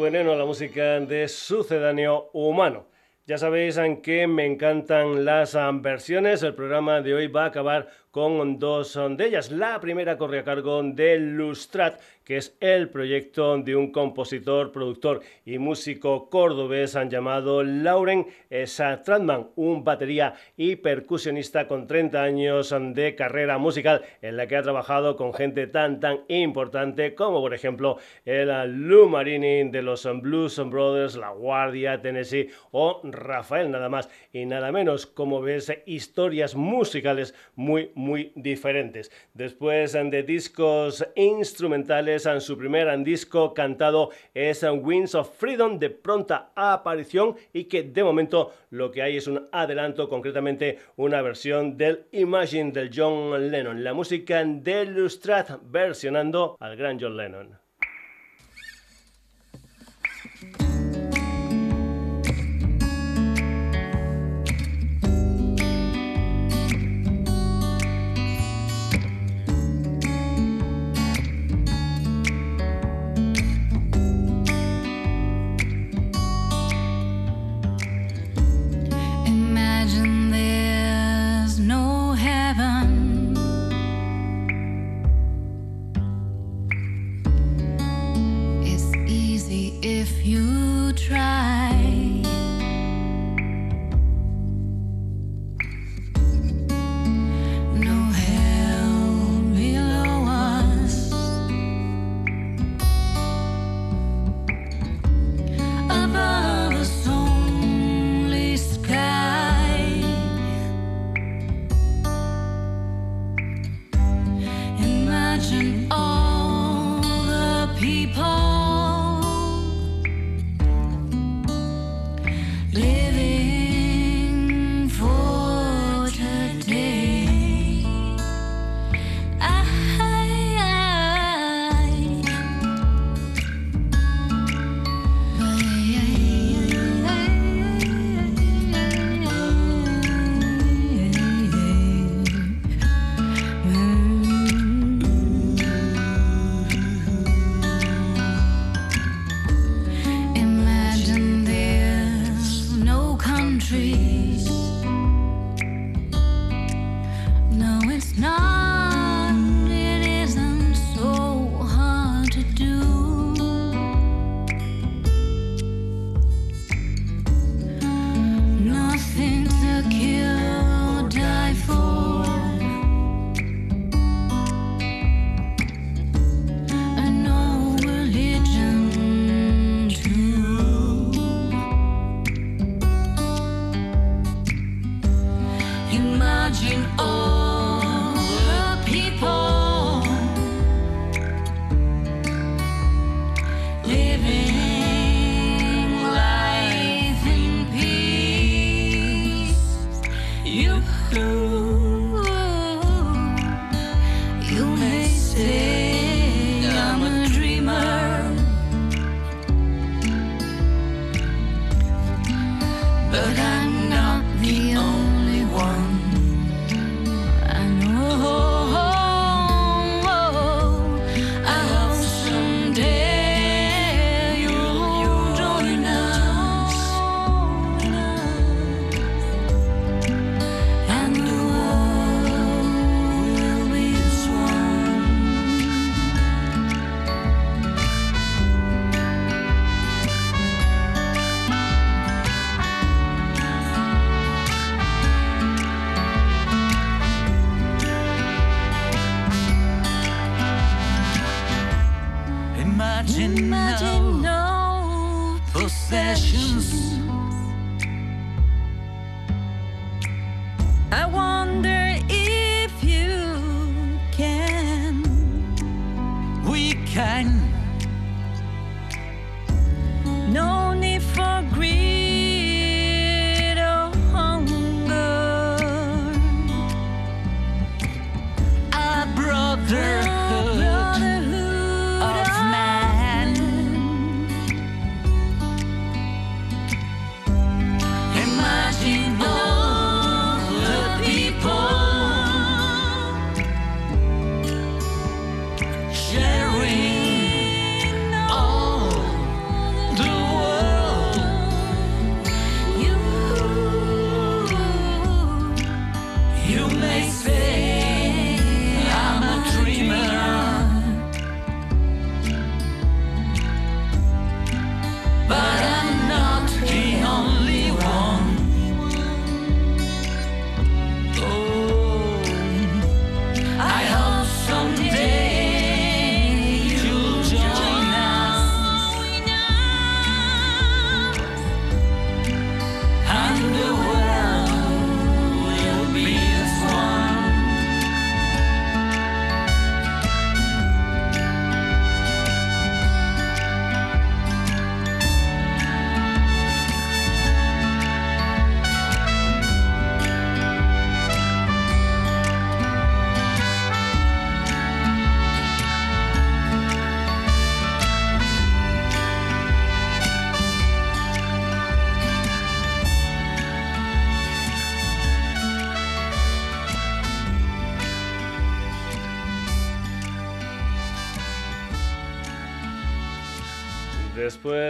Veneno, la música de sucedáneo humano. Ya sabéis en que me encantan las ah, versiones. El programa de hoy va a acabar con dos ah, de ellas. La primera corre a cargo de Lustrat, que es el proyecto de un compositor, productor y músico cordobés han llamado Lauren Stratman, un batería y percusionista con 30 años de carrera musical en la que ha trabajado con gente tan tan importante como por ejemplo el Lou Marini de los Blues Brothers, La Guardia, Tennessee o Rafael, nada más y nada menos. Como ves, historias musicales muy muy diferentes. Después de discos instrumentales, en su primer disco cantado es Winds of Freedom de pronta aparición y que de momento lo que hay es un adelanto, concretamente una versión del Imagine del John Lennon, la música de Lustrat versionando al gran John Lennon.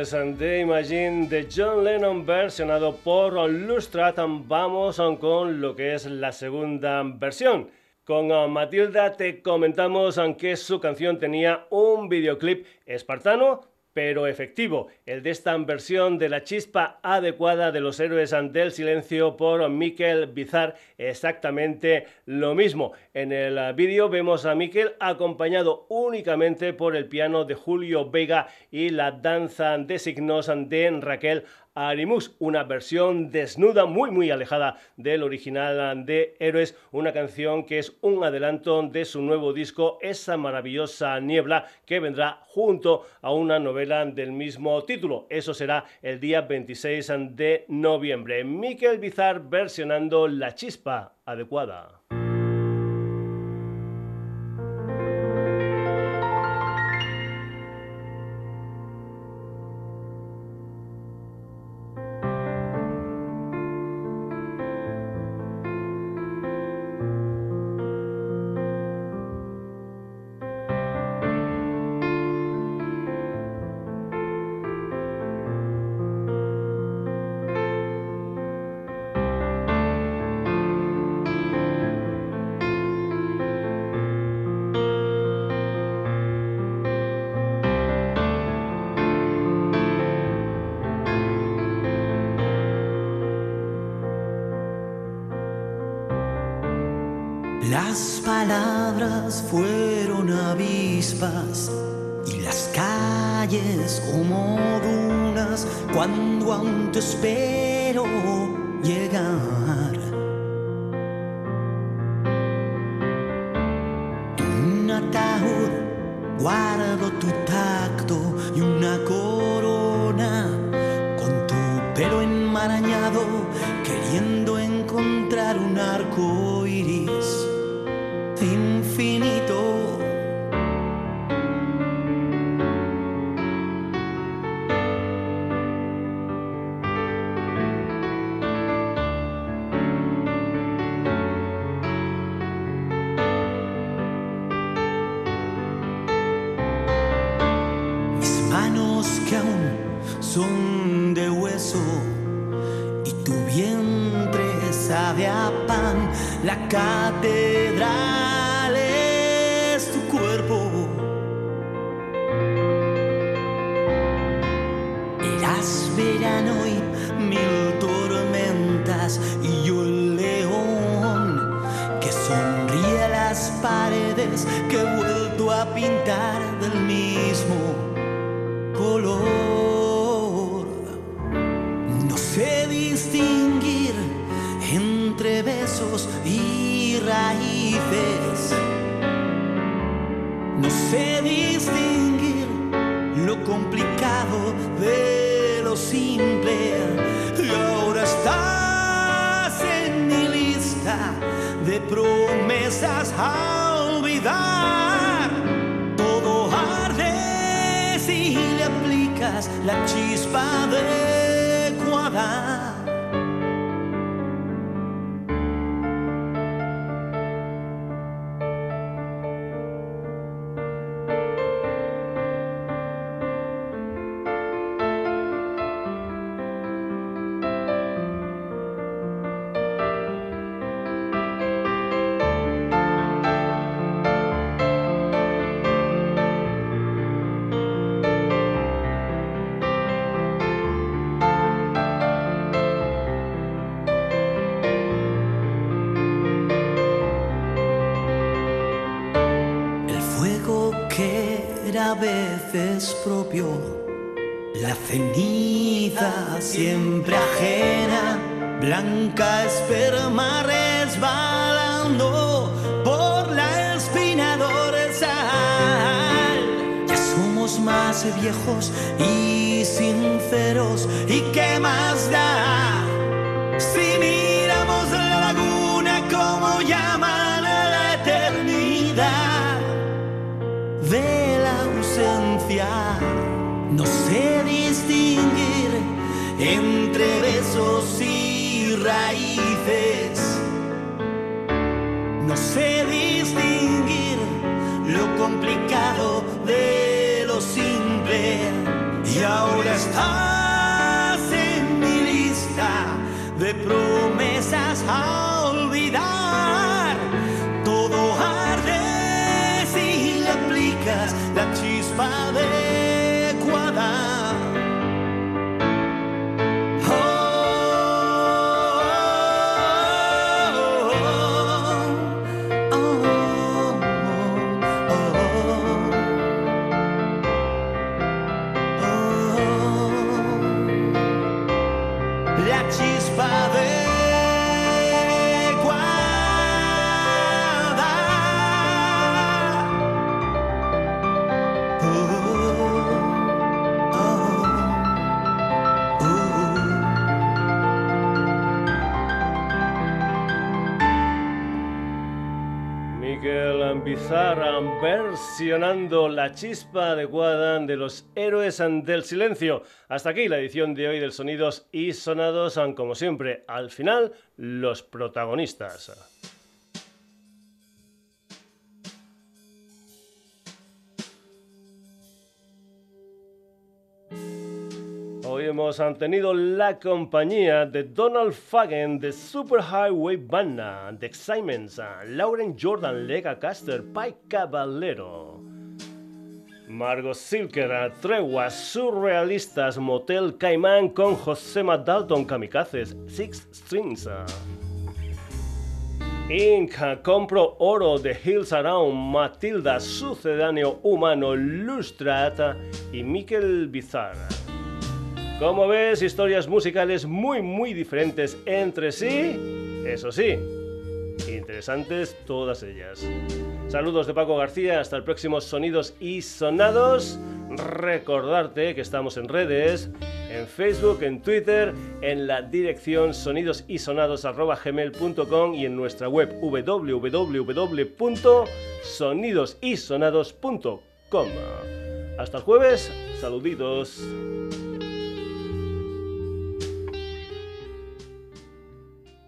Strangers de Imagine de John Lennon versionado por Lustrat. Vamos con lo que es la segunda versión. Con ah, Matilda te comentamos ah, que su canción tenía un videoclip espartano pero efectivo, el de esta versión de la chispa adecuada de los héroes ante el silencio por Miquel Bizar, exactamente lo mismo. En el vídeo vemos a Miquel acompañado únicamente por el piano de Julio Vega y la danza de signos de Raquel Arimus, una versión desnuda muy muy alejada del original de Héroes, una canción que es un adelanto de su nuevo disco, esa maravillosa niebla que vendrá junto a una novela del mismo título. Eso será el día 26 de noviembre. Miquel Bizar versionando La Chispa adecuada. Como dunas cuando aún te espero llegar. En un ataúd guardo tu tacto y una corona con tu pelo enmarañado queriendo encontrar más da? Si miramos la laguna como llaman a la eternidad de la ausencia. No sé distinguir entre besos y raíces. No sé distinguir lo complicado de lo simple. Y ahora estás how Bizarra versionando la chispa adecuada de los héroes del silencio. Hasta aquí la edición de hoy del Sonidos y Sonados, como siempre, al final, los protagonistas. Hoy hemos tenido la compañía de Donald Fagen de Superhighway Banda, de Excitements, Lauren Jordan, Lega Caster, Pai Caballero. Margot Silker, Treguas, Surrealistas, Motel Caimán con Josema Dalton, Kamikazes, Six Strings. Inc. Compro Oro de Hills Around, Matilda, Sucedáneo Humano, Lustrata y Miquel Bizarra. Como ves, historias musicales muy muy diferentes entre sí, eso sí, interesantes todas ellas. Saludos de Paco García, hasta el próximo Sonidos y Sonados. Recordarte que estamos en redes, en Facebook, en Twitter, en la dirección sonidosysonados.gmail.com y en nuestra web www.sonidosysonados.com. Hasta el jueves, saluditos.